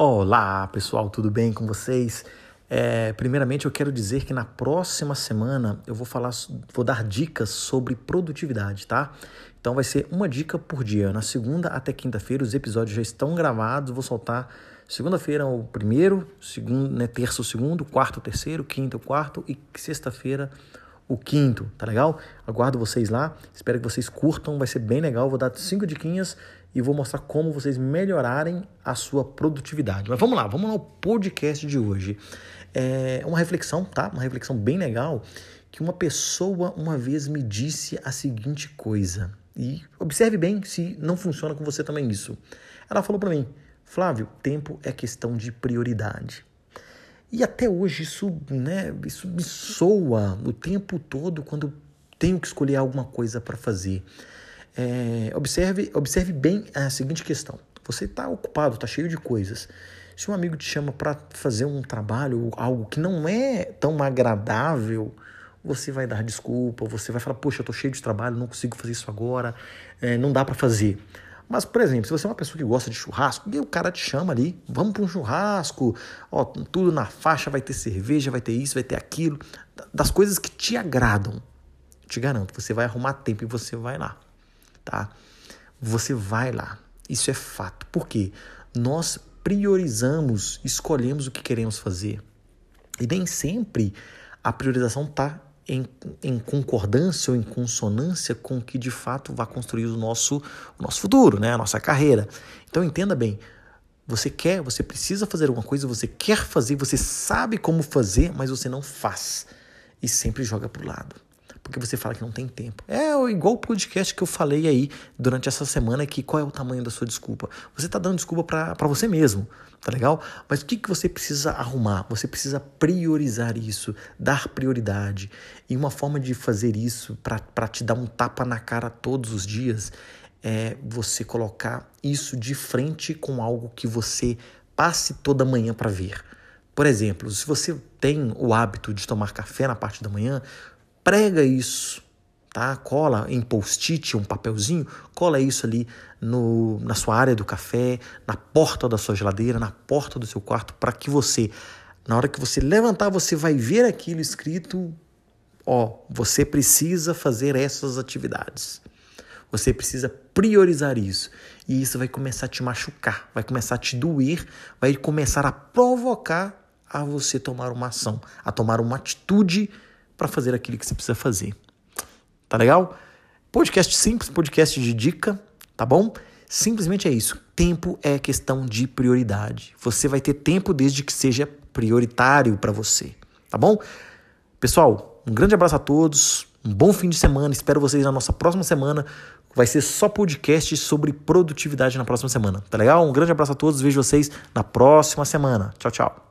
Olá pessoal, tudo bem com vocês? É, primeiramente eu quero dizer que na próxima semana eu vou falar, vou dar dicas sobre produtividade, tá? Então vai ser uma dica por dia. Na segunda até quinta-feira os episódios já estão gravados, vou soltar segunda-feira o primeiro, segundo, né, terça o segundo, quarto o terceiro, quinto o quarto e sexta-feira o quinto, tá legal? Aguardo vocês lá, espero que vocês curtam, vai ser bem legal. Vou dar cinco diquinhas e vou mostrar como vocês melhorarem a sua produtividade. Mas vamos lá, vamos ao podcast de hoje. É uma reflexão, tá? Uma reflexão bem legal que uma pessoa uma vez me disse a seguinte coisa. E observe bem se não funciona com você também isso. Ela falou para mim: "Flávio, tempo é questão de prioridade". E até hoje isso, né, isso me soa o tempo todo quando tenho que escolher alguma coisa para fazer. É, observe, observe bem a seguinte questão: você está ocupado, está cheio de coisas. Se um amigo te chama para fazer um trabalho, algo que não é tão agradável, você vai dar desculpa, você vai falar, poxa, eu estou cheio de trabalho, não consigo fazer isso agora, é, não dá para fazer. Mas, por exemplo, se você é uma pessoa que gosta de churrasco, o cara te chama ali, vamos para um churrasco, ó, tudo na faixa, vai ter cerveja, vai ter isso, vai ter aquilo, das coisas que te agradam. Te garanto, você vai arrumar tempo e você vai lá, tá? Você vai lá. Isso é fato. Por quê? Nós priorizamos, escolhemos o que queremos fazer. E nem sempre a priorização está em, em, concordância ou em consonância com o que de fato vai construir o nosso, o nosso futuro, né? a nossa carreira. Então entenda bem, você quer, você precisa fazer alguma coisa, você quer fazer, você sabe como fazer, mas você não faz. E sempre joga para o lado porque você fala que não tem tempo. É igual o podcast que eu falei aí durante essa semana que qual é o tamanho da sua desculpa. Você está dando desculpa para você mesmo, tá legal? Mas o que, que você precisa arrumar? Você precisa priorizar isso, dar prioridade. E uma forma de fazer isso para te dar um tapa na cara todos os dias é você colocar isso de frente com algo que você passe toda manhã para ver. Por exemplo, se você tem o hábito de tomar café na parte da manhã, prega isso, tá? Cola em post-it, um papelzinho, cola isso ali no, na sua área do café, na porta da sua geladeira, na porta do seu quarto, para que você, na hora que você levantar, você vai ver aquilo escrito, ó, você precisa fazer essas atividades. Você precisa priorizar isso. E isso vai começar a te machucar, vai começar a te doer, vai começar a provocar a você tomar uma ação, a tomar uma atitude para fazer aquilo que você precisa fazer. Tá legal? Podcast simples, podcast de dica, tá bom? Simplesmente é isso. Tempo é questão de prioridade. Você vai ter tempo desde que seja prioritário para você, tá bom? Pessoal, um grande abraço a todos. Um bom fim de semana. Espero vocês na nossa próxima semana. Vai ser só podcast sobre produtividade na próxima semana, tá legal? Um grande abraço a todos. Vejo vocês na próxima semana. Tchau, tchau.